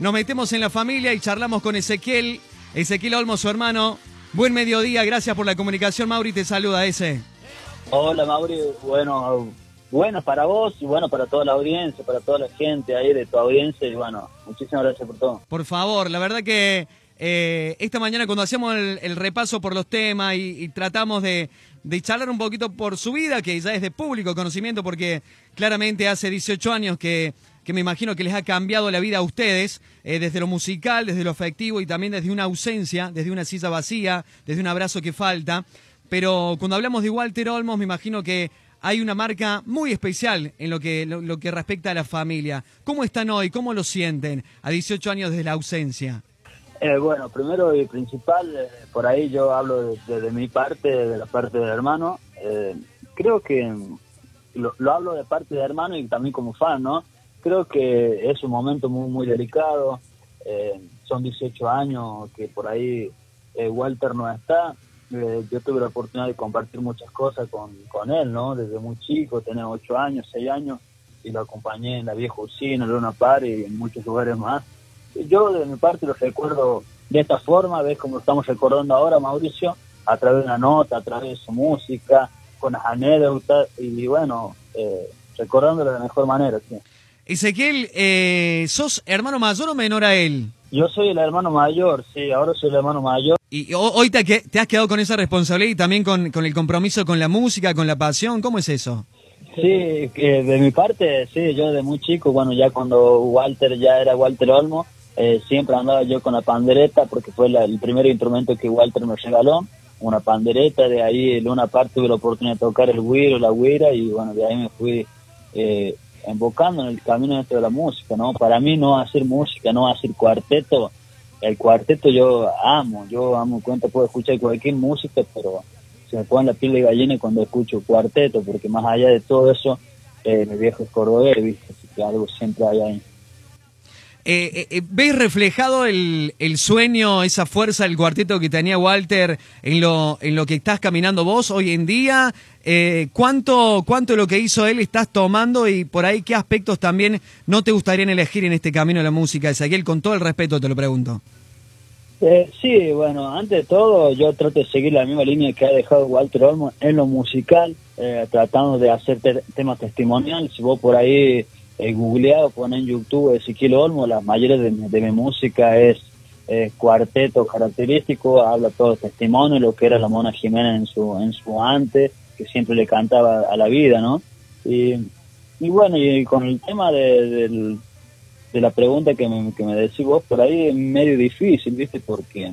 nos metemos en la familia y charlamos con Ezequiel, Ezequiel Olmo, su hermano. Buen mediodía, gracias por la comunicación, Mauri, te saluda ese. Hola Mauri, bueno, bueno para vos y bueno para toda la audiencia, para toda la gente ahí de tu audiencia y bueno, muchísimas gracias por todo. Por favor, la verdad que eh, esta mañana cuando hacíamos el, repaso por los temas y, tratamos de, charlar un poquito por su vida, que ya es de público conocimiento, porque claramente hace 18 años que, que me imagino que les ha cambiado la vida a ustedes, eh, desde lo musical, desde lo afectivo y también desde una ausencia, desde una silla vacía, desde un abrazo que falta. Pero cuando hablamos de Walter Olmos, me imagino que hay una marca muy especial en lo que, lo que respecta a la familia. ¿Cómo están hoy? ¿Cómo lo sienten a 18 años desde la ausencia? Eh, bueno, primero y principal, eh, por ahí yo hablo de, mi parte, de la parte del hermano. Eh, creo que lo, hablo de parte del hermano y también como fan, ¿no? Creo que es un momento muy, muy delicado. son 18 años que por ahí Walter no está. yo tuve la oportunidad de compartir muchas cosas con, con él, ¿no? Desde muy chico, tenía 8 años, 6 años, y lo acompañé en la vieja usina, en Luna Par y en muchos lugares más yo de mi parte lo recuerdo de esta forma, ves como estamos recordando ahora, Mauricio, a través de una nota, a través de su música, con las anécdotas y bueno, eh, recordándolo de la mejor manera. ¿sí? Ezequiel, eh, ¿sos hermano mayor o menor a él? Yo soy el hermano mayor, sí, ahora soy el hermano mayor. ¿Y hoy te, te has quedado con esa responsabilidad y también con, con, el compromiso con la música, con la pasión? ¿Cómo es eso? Sí, de mi parte, sí, yo de muy chico, bueno, ya cuando Walter ya era Walter Olmo, eh, siempre andaba yo con la pandereta porque fue el primer instrumento que Walter me regaló, una pandereta, de ahí en una parte tuve la oportunidad de tocar el güiro, la güira y bueno, de ahí me fui eh, embocando en el camino dentro de la música, ¿no? Para mí no hacer música, no hacer cuarteto, el cuarteto yo amo, yo amo, cuenta, puedo escuchar cualquier música, pero se me pone la piel de gallina cuando escucho cuarteto, porque más allá de todo eso, eh, mi viejo es cordobés, ¿viste? Así que algo siempre hay ahí. Eh, eh, eh, ¿Ves reflejado el, el, sueño, esa fuerza del cuarteto que tenía Walter en lo, en lo que estás caminando vos hoy en día? Eh, ¿cuánto, ¿Cuánto lo que hizo él estás tomando y por ahí qué aspectos también no te gustarían elegir en este camino de la música? Ezequiel, con todo el respeto te lo pregunto. Eh, sí, bueno, antes de todo yo trato de seguir la misma línea que ha dejado Walter Olmo en lo musical, tratando de hacer temas testimoniales. Si vos por ahí he googleado, pone en YouTube Ezequiel Olmo, la mayoría de, mi música es cuarteto característico, habla todo testimonio, lo que era la Mona Jiménez en su, en su antes, que siempre le cantaba a la vida, ¿no? Y, y bueno, y con el tema de, de, la pregunta que me, que me decís vos, por ahí es medio difícil, ¿viste? Porque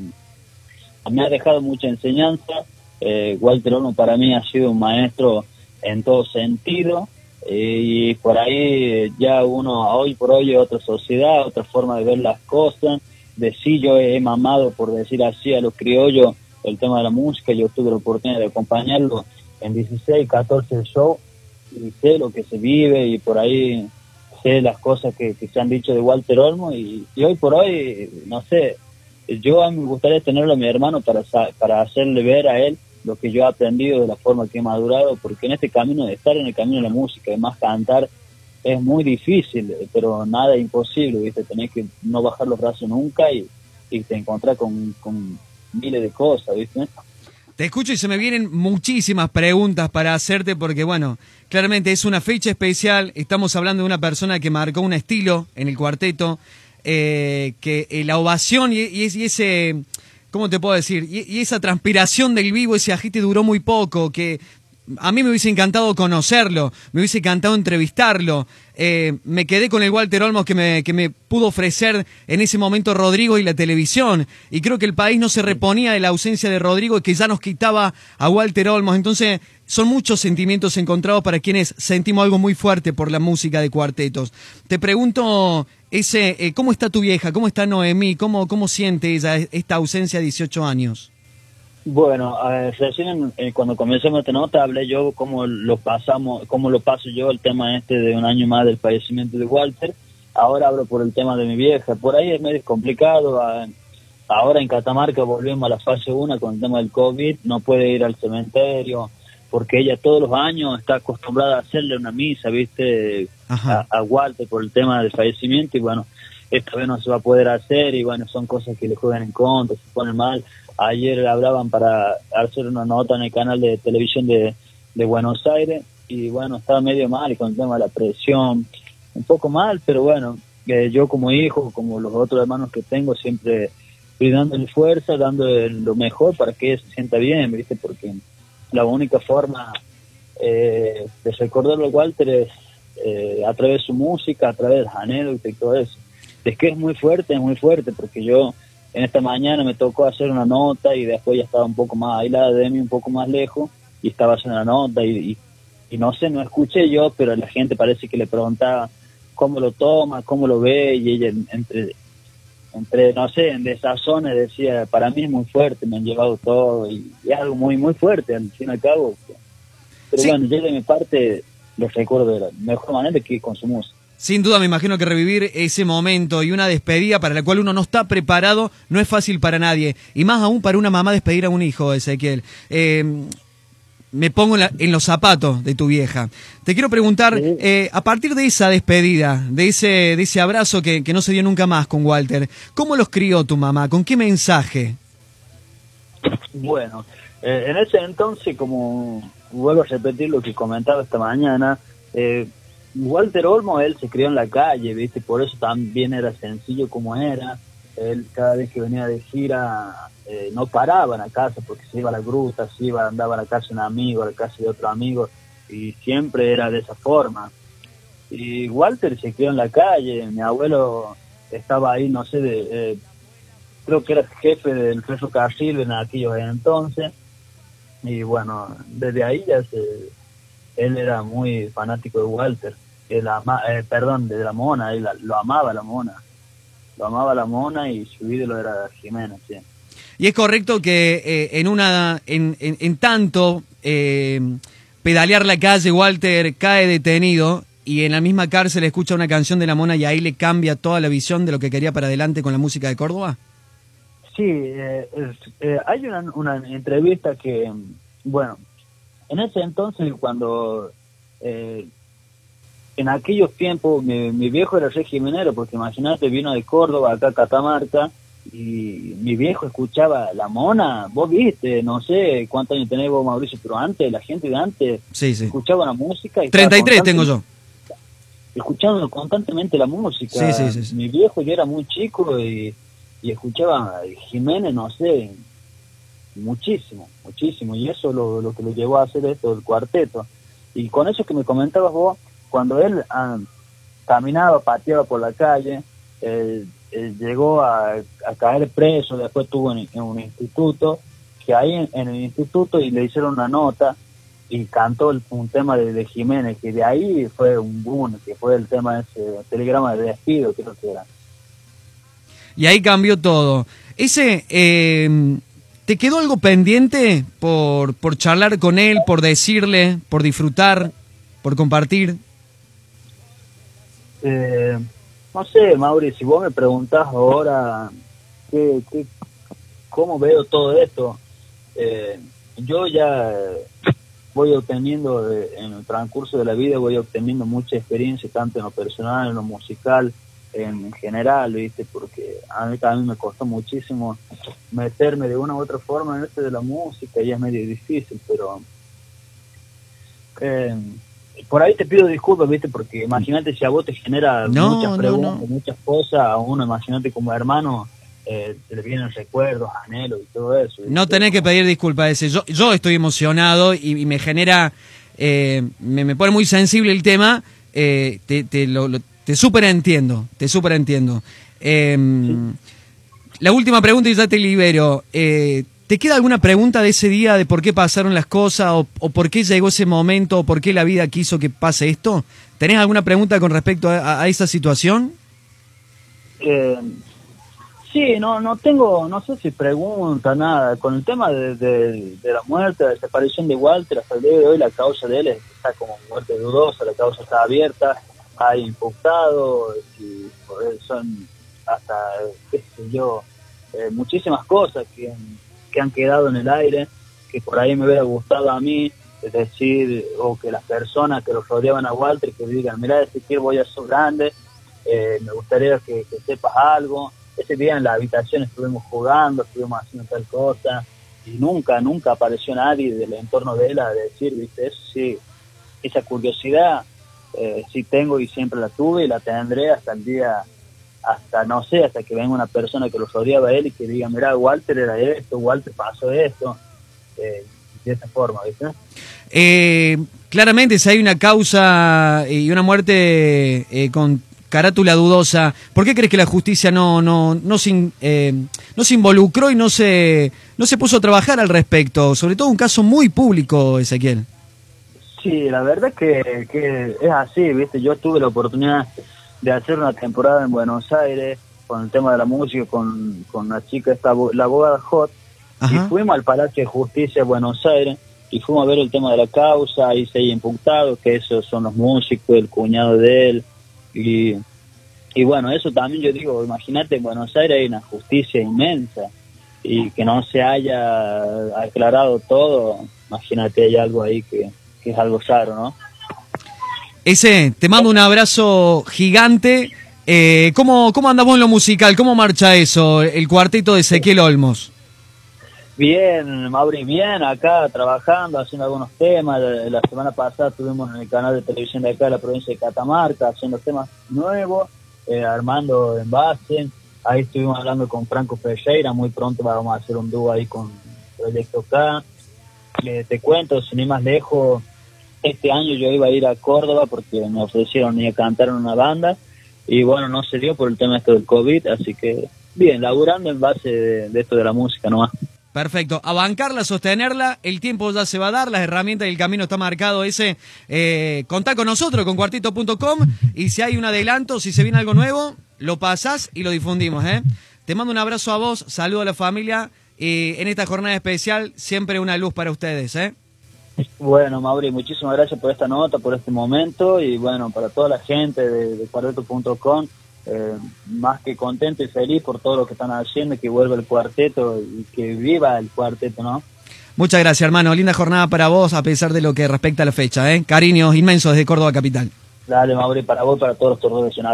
me ha dejado mucha enseñanza, eh, Walter Olmo para mí ha sido un maestro en todo sentido, y por ahí ya uno hoy por hoy es otra sociedad, otra forma de ver las cosas, de sí yo he mamado por decir así a los criollos el tema de la música, yo tuve la oportunidad de acompañarlo en 16, 14 shows y sé lo que se vive y por ahí sé las cosas que, se han dicho de Walter Olmo y, hoy por hoy, no sé, yo a mí me gustaría tenerlo a mi hermano para, para hacerle ver a él lo que yo he aprendido de la forma que he madurado, porque en este camino, de estar en el camino de la música, además cantar, es muy difícil, pero nada imposible, ¿viste? Tenés que no bajar los brazos nunca y, y te encontrar con, miles de cosas, ¿viste? Te escucho y se me vienen muchísimas preguntas para hacerte porque, bueno, claramente es una fecha especial. Estamos hablando de una persona que marcó un estilo en el cuarteto, eh, que eh, la ovación y, y, ese ¿cómo te puedo decir? Y, esa transpiración del vivo, ese agite duró muy poco, que a mí me hubiese encantado conocerlo, me hubiese encantado entrevistarlo. Eh, me quedé con el Walter Olmos que me, que me pudo ofrecer en ese momento Rodrigo y la televisión. Y creo que el país no se reponía de la ausencia de Rodrigo y que ya nos quitaba a Walter Olmos. Entonces, son muchos sentimientos encontrados para quienes sentimos algo muy fuerte por la música de cuartetos. Te pregunto, ese, eh, ¿cómo está tu vieja? ¿Cómo está Noemí? ¿Cómo, cómo siente ella esta ausencia de 18 años? Bueno, recién eh, cuando comencemos esta nota hablé yo cómo lo pasamos, cómo lo paso yo el tema este de un año más del fallecimiento de Walter. Ahora hablo por el tema de mi vieja. Por ahí es medio complicado. Ahora en Catamarca volvemos a la fase 1 con el tema del COVID. No puede ir al cementerio porque ella todos los años está acostumbrada a hacerle una misa, ¿viste? A, a, Walter por el tema del fallecimiento y bueno, esta vez no se va a poder hacer y bueno, son cosas que le juegan en contra, se ponen mal. Ayer hablaban para hacer una nota en el canal de televisión de, Buenos Aires y bueno, estaba medio mal con el tema de la presión, un poco mal, pero bueno, eh, yo como hijo, como los otros hermanos que tengo, siempre estoy dándole fuerza, dándole lo mejor para que ella se sienta bien, ¿viste? Porque la única forma eh, de recordarlo a Walter es eh, a través de su música, a través de anécdotas y todo eso. Es que es muy fuerte, es muy fuerte, porque yo en esta mañana me tocó hacer una nota y después ya estaba un poco más aislada de mí, un poco más lejos, y estaba haciendo la nota y, y, no sé, no escuché yo, pero la gente parece que le preguntaba cómo lo toma, cómo lo ve, y ella entre, entre no sé, en desazones decía, para mí es muy fuerte, me han llevado todo, y, es algo muy, muy fuerte, al fin y al cabo. Pero bueno, yo de mi parte los recuerdo de la mejor manera que con su música. Sin duda me imagino que revivir ese momento y una despedida para la cual uno no está preparado no es fácil para nadie. Y más aún para una mamá despedir a un hijo, Ezequiel. Eh, me pongo en, los zapatos de tu vieja. Te quiero preguntar, eh, a partir de esa despedida, de ese, de ese abrazo que, no se dio nunca más con Walter, ¿cómo los crió tu mamá? ¿Con qué mensaje? Bueno, eh, en ese entonces, como vuelvo a repetir lo que comentaba esta mañana, eh, Walter Olmo, él se crió en la calle, ¿viste? Por eso también era sencillo como era. Él cada vez que venía de gira eh, no paraba en la casa porque se iba a la gruta, se iba, andaba a la casa de un amigo, a la casa de otro amigo y siempre era de esa forma. Y Walter se crió en la calle, mi abuelo estaba ahí, no sé, de, eh, creo que era jefe del ferrocarril en aquellos entonces y bueno, desde ahí ya se, él era muy fanático de Walter, él ama, eh, perdón, de la mona, él lo amaba la mona, lo amaba la mona y su ídolo era Jiménez, sí. Y es correcto que eh, en una, en, en, tanto eh, pedalear la calle, Walter cae detenido y en la misma cárcel escucha una canción de la mona y ahí le cambia toda la visión de lo que quería para adelante con la música de Córdoba. Sí, eh, eh, hay una, una, entrevista que, bueno, en ese entonces cuando, eh, en aquellos tiempos, mi, viejo era regimenero, porque imagínate, vino de Córdoba acá a Catamarca, y mi viejo escuchaba La Mona, vos viste, no sé cuántos años tenés vos, Mauricio, pero antes, la gente de antes escuchaba la música. Y 33 tengo yo. Escuchando constantemente la música. mi viejo ya era muy chico y y escuchaba Jiménez, no sé, muchísimo, muchísimo, y eso lo, lo que lo llevó a hacer esto, el cuarteto. Y con eso que me comentabas vos, cuando él ah, caminaba, pateaba por la calle, llegó a, caer preso, después estuvo en, un instituto, que ahí en, el instituto y le hicieron una nota y cantó un tema de, Jiménez, que de ahí fue un boom, que fue el tema de ese telegrama de despido, creo que era y ahí cambió todo. Ese, eh, ¿te quedó algo pendiente por, por charlar con él, por decirle, por disfrutar, por compartir? Eh, no sé, Mauri, si vos me preguntás ahora qué, qué, cómo veo todo esto, eh, yo ya voy obteniendo en el transcurso de la vida, voy obteniendo mucha experiencia, tanto en lo personal, en lo musical, en general, ¿viste? Porque a mí también me costó muchísimo meterme de una u otra forma en este de la música y es medio difícil, pero eh, por ahí te pido disculpas, ¿viste? Porque imagínate si a vos te genera muchas preguntas, muchas cosas, a uno, imagínate como hermano, eh, te le vienen recuerdos, anhelos y todo eso. No tenés que pedir disculpas ese. Yo, yo estoy emocionado y, me genera, eh, me, me, pone muy sensible el tema. te, te lo te súper entiendo, te súper entiendo. Em, la última pregunta y ya te libero. Eh, ¿Te queda alguna pregunta de ese día de por qué pasaron las cosas o, por qué llegó ese momento o por qué la vida quiso que pase esto? ¿Tenés alguna pregunta con respecto a, esa situación? Eh, sí, no, no tengo, no sé si pregunta nada. Con el tema de, la muerte, la desaparición de Walter, hasta el día de hoy la causa de él está como muerte dudosa, la causa está abierta hay imputados y son hasta, qué sé yo, eh, muchísimas cosas que, que han quedado en el aire, que por ahí me hubiera gustado a mí, es decir, o que las personas que lo rodeaban a Walter, que digan, mira, este tío voy a ser grande, eh, me gustaría que, sepas algo. Ese día en la habitación estuvimos jugando, estuvimos haciendo tal cosa, y nunca, nunca apareció nadie del entorno de él a decir, viste, eso sí, esa curiosidad eh, sí tengo y siempre la tuve y la tendré hasta el día, hasta no sé, hasta que venga una persona que lo odiaba a él y que diga, mira, Walter era esto, Walter pasó esto, eh, de esa forma, ¿viste? Eh, claramente, si hay una causa y una muerte eh, con carátula dudosa, ¿por qué crees que la justicia no, no, no, se, eh, no se involucró y no se, no se puso a trabajar al respecto? Sobre todo un caso muy público, Ezequiel. Sí, la verdad que, que es así, ¿viste? Yo tuve la oportunidad de hacer una temporada en Buenos Aires con el tema de la música, con, con una chica, esta, la abogada Hot, y fuimos al Palacio de Justicia de Buenos Aires y fuimos a ver el tema de la causa, y se hay imputado, que esos son los músicos, el cuñado de él, y, y bueno, eso también yo digo, imagínate, en Buenos Aires hay una justicia inmensa, y que no se haya aclarado todo, imagínate, hay algo ahí que, que es algo raro, ¿no? Ese, te mando un abrazo gigante. Eh, ¿cómo, ¿Cómo andamos en lo musical? ¿Cómo marcha eso, el cuarteto de Ezequiel Olmos? Bien, Mauri, bien, acá trabajando, haciendo algunos temas. La semana pasada estuvimos en el canal de televisión de acá de la provincia de Catamarca, haciendo temas nuevos, eh, armando envases. Ahí estuvimos hablando con Franco Ferreira, muy pronto vamos a hacer un dúo ahí con Proyecto K. te cuento, sin ir más lejos, este año yo iba a ir a Córdoba porque me ofrecieron ir a cantar en una banda y bueno, no se dio por el tema esto del COVID, así que bien, laburando en base de, esto de la música nomás. Perfecto. A bancarla, sostenerla, el tiempo ya se va a dar, las herramientas y el camino está marcado ese. Eh, contá con nosotros, con cuartito.com, y si hay un adelanto, si se viene algo nuevo, lo pasás y lo difundimos. ¿eh? Te mando un abrazo a vos, saludo a la familia, y en esta jornada especial, siempre una luz para ustedes. ¿eh? Bueno, Mauri, muchísimas gracias por esta nota, por este momento, y bueno, para toda la gente de, de cuarteto.com eh, más que contento y feliz por todo lo que están haciendo, que vuelva el cuarteto y que viva el cuarteto, ¿no? Muchas gracias, hermano. Linda jornada para vos, a pesar de lo que respecta a la fecha. ¿eh? Cariños inmensos desde Córdoba Capital. Dale, Mauri, para vos, para todos los torneos. Un